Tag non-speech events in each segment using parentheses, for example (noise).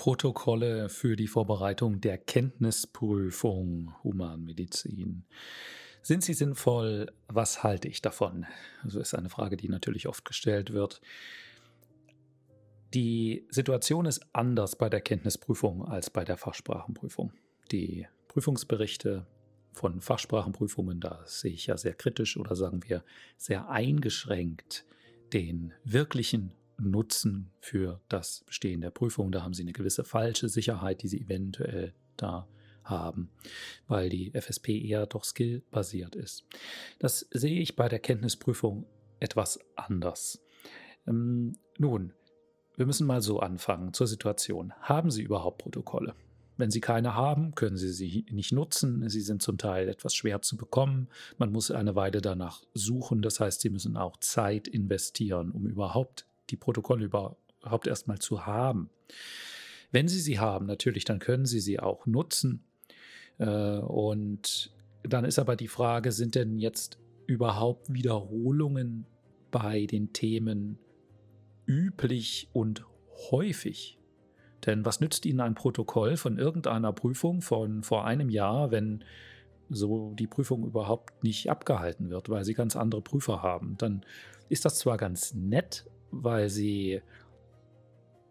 Protokolle für die Vorbereitung der Kenntnisprüfung Humanmedizin. Sind sie sinnvoll? Was halte ich davon? Das ist eine Frage, die natürlich oft gestellt wird. Die Situation ist anders bei der Kenntnisprüfung als bei der Fachsprachenprüfung. Die Prüfungsberichte von Fachsprachenprüfungen, da sehe ich ja sehr kritisch oder sagen wir sehr eingeschränkt den wirklichen Nutzen für das Bestehen der Prüfung. Da haben sie eine gewisse falsche Sicherheit, die sie eventuell da haben, weil die FSP eher doch skillbasiert ist. Das sehe ich bei der Kenntnisprüfung etwas anders. Ähm, nun, wir müssen mal so anfangen zur Situation. Haben Sie überhaupt Protokolle? Wenn Sie keine haben, können Sie sie nicht nutzen. Sie sind zum Teil etwas schwer zu bekommen. Man muss eine Weile danach suchen. Das heißt, Sie müssen auch Zeit investieren, um überhaupt die Protokolle überhaupt erstmal zu haben. Wenn Sie sie haben, natürlich, dann können Sie sie auch nutzen. Äh, und dann ist aber die Frage, sind denn jetzt überhaupt Wiederholungen bei den Themen üblich und häufig? Denn was nützt Ihnen ein Protokoll von irgendeiner Prüfung von vor einem Jahr, wenn so die Prüfung überhaupt nicht abgehalten wird, weil Sie ganz andere Prüfer haben? Dann ist das zwar ganz nett, weil sie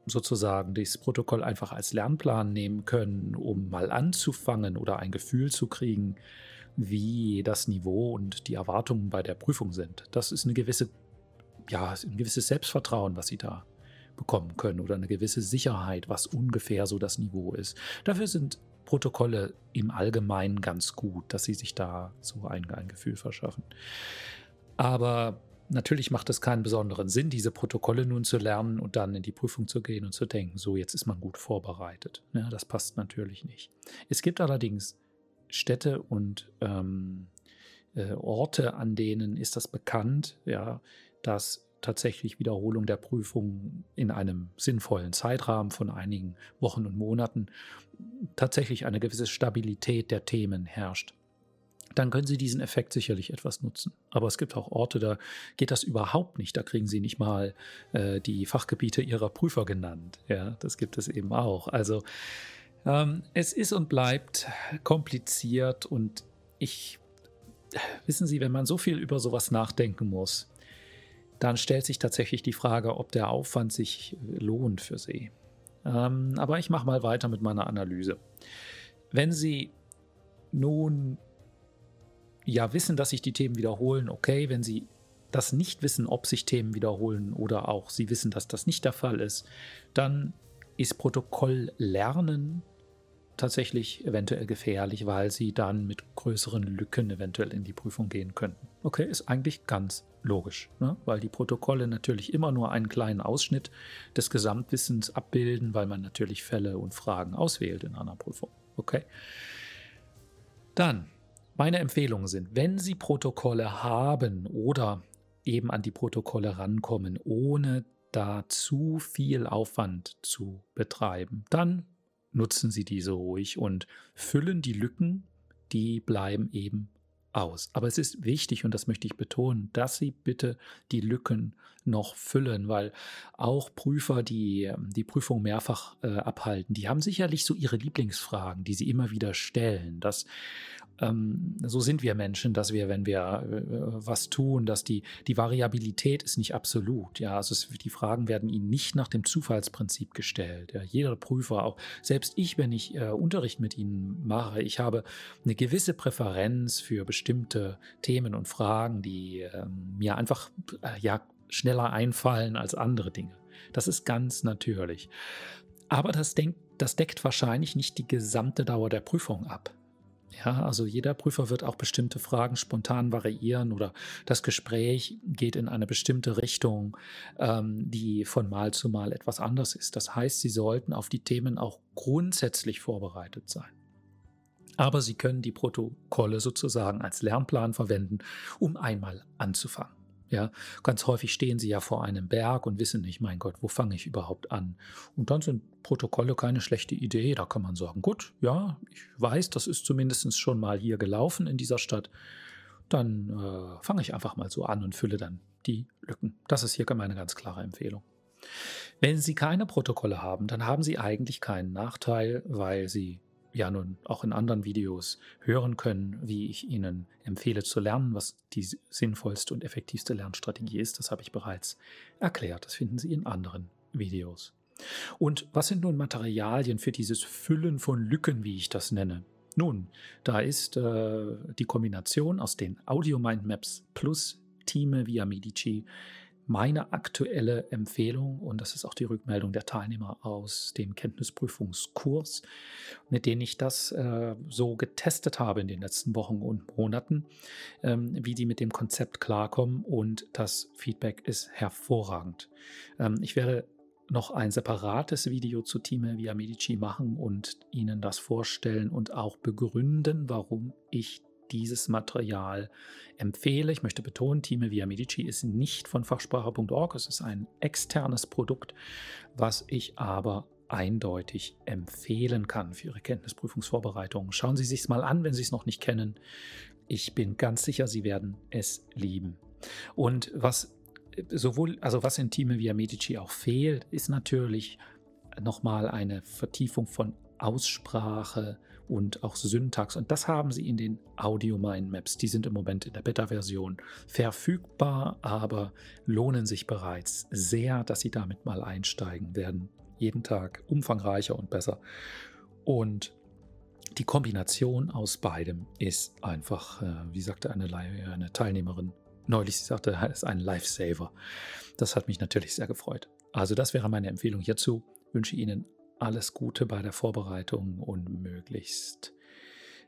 sozusagen dieses Protokoll einfach als Lernplan nehmen können, um mal anzufangen oder ein Gefühl zu kriegen, wie das Niveau und die Erwartungen bei der Prüfung sind. Das ist eine gewisse, ja, ein gewisses Selbstvertrauen, was sie da bekommen können oder eine gewisse Sicherheit, was ungefähr so das Niveau ist. Dafür sind Protokolle im Allgemeinen ganz gut, dass sie sich da so ein, ein Gefühl verschaffen. Aber Natürlich macht es keinen besonderen Sinn, diese Protokolle nun zu lernen und dann in die Prüfung zu gehen und zu denken, so jetzt ist man gut vorbereitet. Ja, das passt natürlich nicht. Es gibt allerdings Städte und ähm, äh, Orte, an denen ist das bekannt, ja, dass tatsächlich Wiederholung der Prüfung in einem sinnvollen Zeitrahmen von einigen Wochen und Monaten tatsächlich eine gewisse Stabilität der Themen herrscht dann können Sie diesen Effekt sicherlich etwas nutzen. Aber es gibt auch Orte, da geht das überhaupt nicht. Da kriegen Sie nicht mal äh, die Fachgebiete Ihrer Prüfer genannt. Ja, das gibt es eben auch. Also ähm, es ist und bleibt kompliziert und ich, wissen Sie, wenn man so viel über sowas nachdenken muss, dann stellt sich tatsächlich die Frage, ob der Aufwand sich lohnt für Sie. Ähm, aber ich mache mal weiter mit meiner Analyse. Wenn Sie nun ja wissen, dass sich die Themen wiederholen, okay, wenn sie das nicht wissen, ob sich Themen wiederholen oder auch sie wissen, dass das nicht der Fall ist, dann ist Protokolllernen tatsächlich eventuell gefährlich, weil sie dann mit größeren Lücken eventuell in die Prüfung gehen könnten. Okay, ist eigentlich ganz logisch, ne? weil die Protokolle natürlich immer nur einen kleinen Ausschnitt des Gesamtwissens abbilden, weil man natürlich Fälle und Fragen auswählt in einer Prüfung. Okay. Dann meine Empfehlungen sind, wenn Sie Protokolle haben oder eben an die Protokolle rankommen, ohne da zu viel Aufwand zu betreiben, dann nutzen Sie diese ruhig und füllen die Lücken, die bleiben eben aus. Aber es ist wichtig, und das möchte ich betonen, dass Sie bitte die Lücken noch füllen, weil auch Prüfer, die die Prüfung mehrfach äh, abhalten, die haben sicherlich so ihre Lieblingsfragen, die sie immer wieder stellen. Das ähm, so sind wir Menschen, dass wir, wenn wir äh, was tun, dass die, die Variabilität ist nicht absolut. Ja, also es, die Fragen werden ihnen nicht nach dem Zufallsprinzip gestellt. Ja, jeder Prüfer, auch selbst ich, wenn ich äh, Unterricht mit ihnen mache, ich habe eine gewisse Präferenz für bestimmte Themen und Fragen, die äh, mir einfach äh, ja schneller einfallen als andere Dinge. Das ist ganz natürlich. Aber das, denk, das deckt wahrscheinlich nicht die gesamte Dauer der Prüfung ab. Ja, also jeder Prüfer wird auch bestimmte Fragen spontan variieren oder das Gespräch geht in eine bestimmte Richtung, ähm, die von Mal zu Mal etwas anders ist. Das heißt, Sie sollten auf die Themen auch grundsätzlich vorbereitet sein. Aber Sie können die Protokolle sozusagen als Lernplan verwenden, um einmal anzufangen. Ja, ganz häufig stehen sie ja vor einem Berg und wissen nicht, mein Gott, wo fange ich überhaupt an? Und dann sind Protokolle keine schlechte Idee. Da kann man sagen, gut, ja, ich weiß, das ist zumindest schon mal hier gelaufen in dieser Stadt. Dann äh, fange ich einfach mal so an und fülle dann die Lücken. Das ist hier meine ganz klare Empfehlung. Wenn Sie keine Protokolle haben, dann haben Sie eigentlich keinen Nachteil, weil Sie ja nun auch in anderen Videos hören können, wie ich Ihnen empfehle zu lernen, was die sinnvollste und effektivste Lernstrategie ist. Das habe ich bereits erklärt. Das finden Sie in anderen Videos. Und was sind nun Materialien für dieses Füllen von Lücken, wie ich das nenne? Nun, da ist äh, die Kombination aus den Audio Mindmaps plus Time via Medici meine aktuelle Empfehlung, und das ist auch die Rückmeldung der Teilnehmer aus dem Kenntnisprüfungskurs, mit denen ich das äh, so getestet habe in den letzten Wochen und Monaten, ähm, wie die mit dem Konzept klarkommen. Und das Feedback ist hervorragend. Ähm, ich werde noch ein separates Video zu Time Via Medici machen und Ihnen das vorstellen und auch begründen, warum ich dieses Material empfehle. Ich möchte betonen, Time Via Medici ist nicht von Fachsprache.org, es ist ein externes Produkt, was ich aber eindeutig empfehlen kann für Ihre Kenntnisprüfungsvorbereitung. Schauen Sie sich es mal an, wenn Sie es noch nicht kennen. Ich bin ganz sicher, Sie werden es lieben. Und was sowohl, also was in Time Via Medici auch fehlt, ist natürlich nochmal eine Vertiefung von Aussprache und auch Syntax. Und das haben sie in den Audio Mind Maps. Die sind im Moment in der Beta-Version verfügbar, aber lohnen sich bereits sehr, dass sie damit mal einsteigen werden. Jeden Tag umfangreicher und besser. Und die Kombination aus beidem ist einfach, äh, wie sagte eine, eine Teilnehmerin neulich, sie sagte, es (laughs) ist ein Lifesaver. Das hat mich natürlich sehr gefreut. Also das wäre meine Empfehlung hierzu. Wünsche Ihnen alles Gute bei der Vorbereitung und möglichst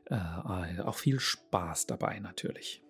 äh, auch viel Spaß dabei natürlich.